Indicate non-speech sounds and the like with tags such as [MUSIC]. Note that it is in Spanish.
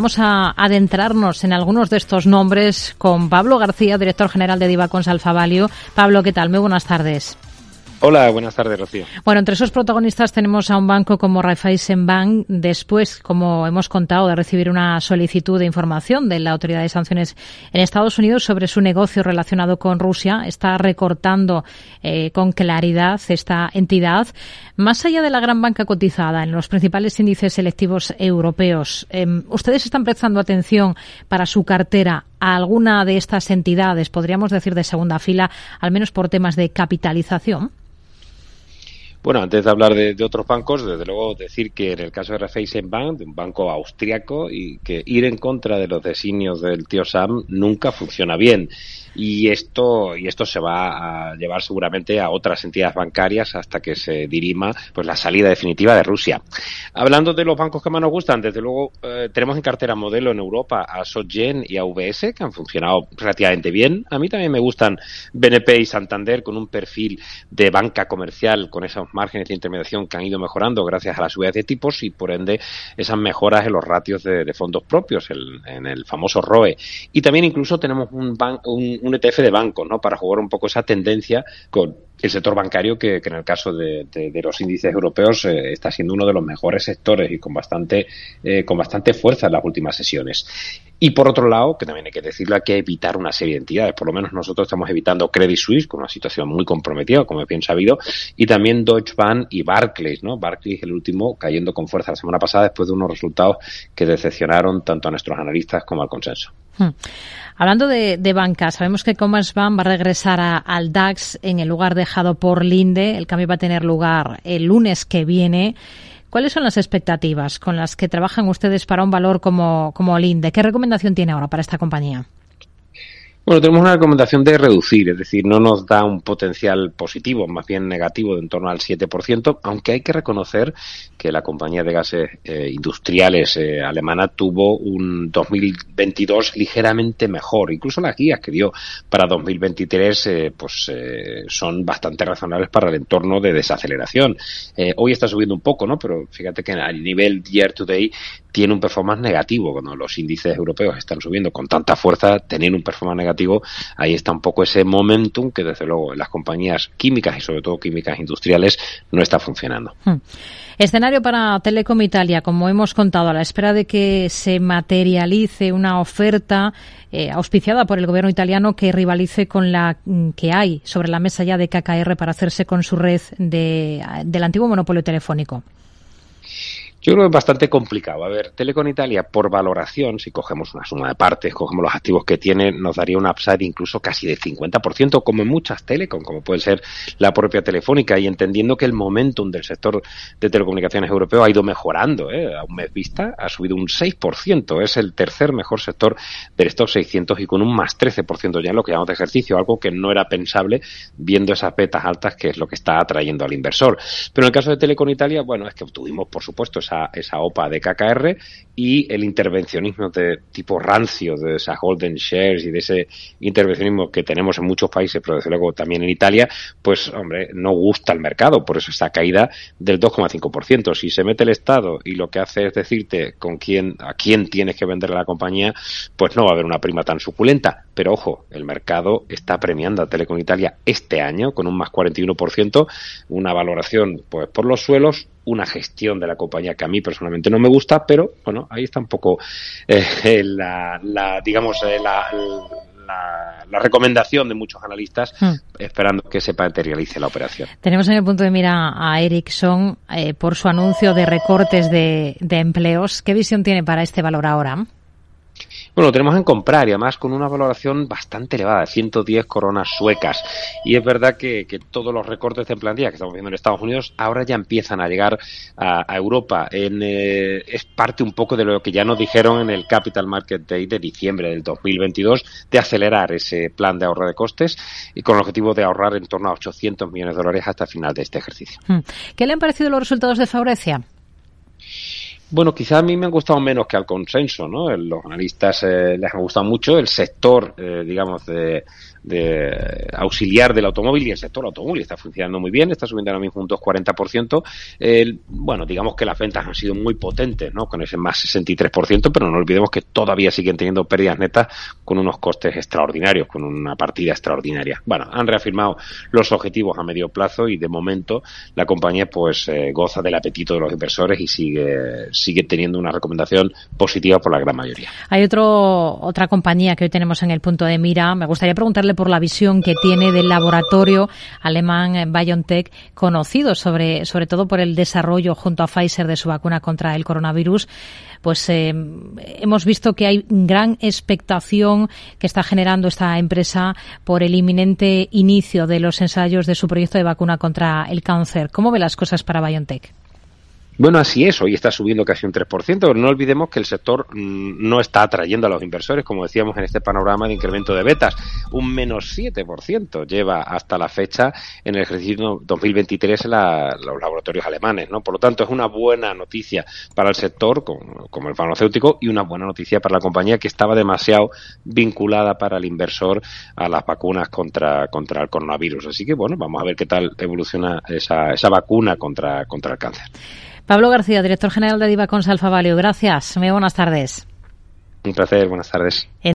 Vamos a adentrarnos en algunos de estos nombres con Pablo García, director general de Divacons Alfa Value. Pablo, ¿qué tal? Muy buenas tardes. Hola, buenas tardes, Rocío. Bueno, entre esos protagonistas tenemos a un banco como Raiffeisen Bank, después, como hemos contado, de recibir una solicitud de información de la Autoridad de Sanciones en Estados Unidos sobre su negocio relacionado con Rusia. Está recortando eh, con claridad esta entidad. Más allá de la gran banca cotizada en los principales índices selectivos europeos, eh, ¿ustedes están prestando atención para su cartera a alguna de estas entidades, podríamos decir de segunda fila, al menos por temas de capitalización? Bueno, antes de hablar de, otros bancos, desde luego decir que en el caso de Raiffeisen Bank, de un banco austriaco, y que ir en contra de los designios del tío Sam nunca funciona bien y esto y esto se va a llevar seguramente a otras entidades bancarias hasta que se dirima pues la salida definitiva de Rusia. Hablando de los bancos que más nos gustan, desde luego eh, tenemos en cartera modelo en Europa a SocGen y a VS que han funcionado relativamente bien. A mí también me gustan BNP y Santander con un perfil de banca comercial con márgenes de intermediación que han ido mejorando gracias a la subida de tipos y por ende esas mejoras en los ratios de, fondos propios, en el famoso ROE. Y también incluso tenemos un, un un ETF de banco, ¿no? Para jugar un poco esa tendencia con el sector bancario que, en el caso de, los índices europeos eh, está siendo uno de los mejores sectores y con bastante eh, con bastante fuerza en las últimas sesiones. Y por otro lado, que también hay que decirlo, hay que evitar una serie de entidades. Por lo menos nosotros estamos evitando Credit Suisse con una situación muy comprometida, como es bien sabido, y también Deutsche Bank y Barclays, ¿no? Barclays el último cayendo con fuerza la semana pasada después de unos resultados que decepcionaron tanto a nuestros analistas como al consenso. Hmm. Hablando de, banca, sabemos que Commerzbank va a regresar al DAX en el lugar dejado por Linde. El cambio va a tener lugar el lunes que viene. ¿Cuáles son las expectativas con las que trabajan ustedes para un valor como, como Linde? ¿Qué recomendación tiene ahora para esta compañía? Bueno, tenemos una recomendación de reducir, es decir, no nos da un potencial positivo, más bien negativo, de en torno al 7%, aunque hay que reconocer que la compañía de gases eh, industriales eh, alemana tuvo un 2022 ligeramente mejor. Incluso las guías que dio para 2023 eh, pues son bastante razonables para el entorno de desaceleración. hoy está subiendo un poco, ¿no? Pero fíjate que a nivel year to day tiene un performance negativo. Cuando los índices europeos están subiendo con tanta fuerza, tener un performance negativo ahí está un poco ese momentum que desde luego en las compañías químicas y sobre todo químicas industriales no está funcionando. Hmm. Escenario para Telecom Italia, como hemos contado, a la espera de que se materialice una oferta eh, auspiciada por el gobierno italiano que rivalice con la mm, que hay sobre la mesa ya de KKR para hacerse con su red de, del antiguo monopolio telefónico. Yo creo que es bastante complicado. A ver, Telecom Italia, por valoración, si cogemos una suma de partes, cogemos los activos que tiene, nos daría un upside incluso casi de 50%, como en muchas telecom, como puede ser la propia Telefónica, y entendiendo que el momentum del sector de telecomunicaciones europeo ha ido mejorando, ¿eh? a un mes vista, ha subido un 6%, es el tercer mejor sector del stock 600 y con un más 13% ya en lo que llamamos de ejercicio, algo que no era pensable viendo esas betas altas, que es lo que está atrayendo al inversor. Pero en el caso de Telecom Italia, bueno, es que obtuvimos, por supuesto, esa esa, OPA de KKR y el intervencionismo de tipo rancio de esas golden shares y de ese intervencionismo que tenemos en muchos países, pero desde luego también en Italia, pues hombre, no gusta el mercado, por eso esta caída del 2,5%. Si se mete el Estado y lo que hace es decirte con quién, a quién tienes que vender la compañía, pues no va a haber una prima tan suculenta. Pero ojo, el mercado está premiando a Telecom Italia este año con un más 41%, una valoración pues por los suelos una gestión de la compañía que a mí personalmente no me gusta, pero bueno, ahí está un poco eh, [LAUGHS] la, digamos, eh, la, la, recomendación de muchos analistas hmm. esperando que se materialice la operación. Tenemos en el punto de mira a Ericsson eh, por su anuncio de recortes de, de empleos. ¿Qué visión tiene para este valor ahora? Bueno, lo tenemos en comprar y además con una valoración bastante elevada, 110 coronas suecas. Y es verdad que, todos los recortes de plantilla que estamos viendo en Estados Unidos ahora ya empiezan a llegar a, Europa. Eh, es parte un poco de lo que ya nos dijeron en el Capital Market Day de diciembre del 2022 de acelerar ese plan de ahorro de costes y con el objetivo de ahorrar en torno a 800 millones de dólares hasta el final de este ejercicio. Hmm. ¿Qué le han parecido los resultados de Faurecia? Bueno, quizá a mí me han gustado menos que al consenso, ¿no? Los analistas eh, les ha gustado mucho el sector, eh, digamos, de, de auxiliar del automóvil y el sector automóvil está funcionando muy bien, está subiendo ahora mismo un 2,40%. Eh, bueno, digamos que las ventas han sido muy potentes, ¿no? Con ese más 63%, pero no olvidemos que todavía siguen teniendo pérdidas netas con unos costes extraordinarios, con una partida extraordinaria. Bueno, han reafirmado los objetivos a medio plazo y de momento la compañía pues eh, goza del apetito de los inversores y sigue sigue teniendo una recomendación positiva por la gran mayoría. Hay otro otra compañía que hoy tenemos en el punto de mira. Me gustaría preguntarle por la visión que tiene del laboratorio alemán BioNTech, conocido sobre, sobre todo por el desarrollo junto a Pfizer de su vacuna contra el coronavirus. Pues eh, hemos visto que hay gran expectación que está generando esta empresa por el inminente inicio de los ensayos de su proyecto de vacuna contra el cáncer. ¿Cómo ve las cosas para BioNTech? Bueno, así es, hoy está subiendo casi un 3%, pero no olvidemos que el sector mm, no está atrayendo a los inversores, como decíamos en este panorama de incremento de betas. Un menos 7% lleva hasta la fecha en el ejercicio 2023 en los laboratorios alemanes, ¿no? Por lo tanto, es una buena noticia para el sector, como, el farmacéutico, y una buena noticia para la compañía que estaba demasiado vinculada para el inversor a las vacunas contra, contra el coronavirus. Así que, bueno, vamos a ver qué tal evoluciona esa, esa vacuna contra, contra el cáncer. Pablo García, director general de Divacons Alfa Value. Gracias. Muy buenas tardes. Un placer. Buenas tardes.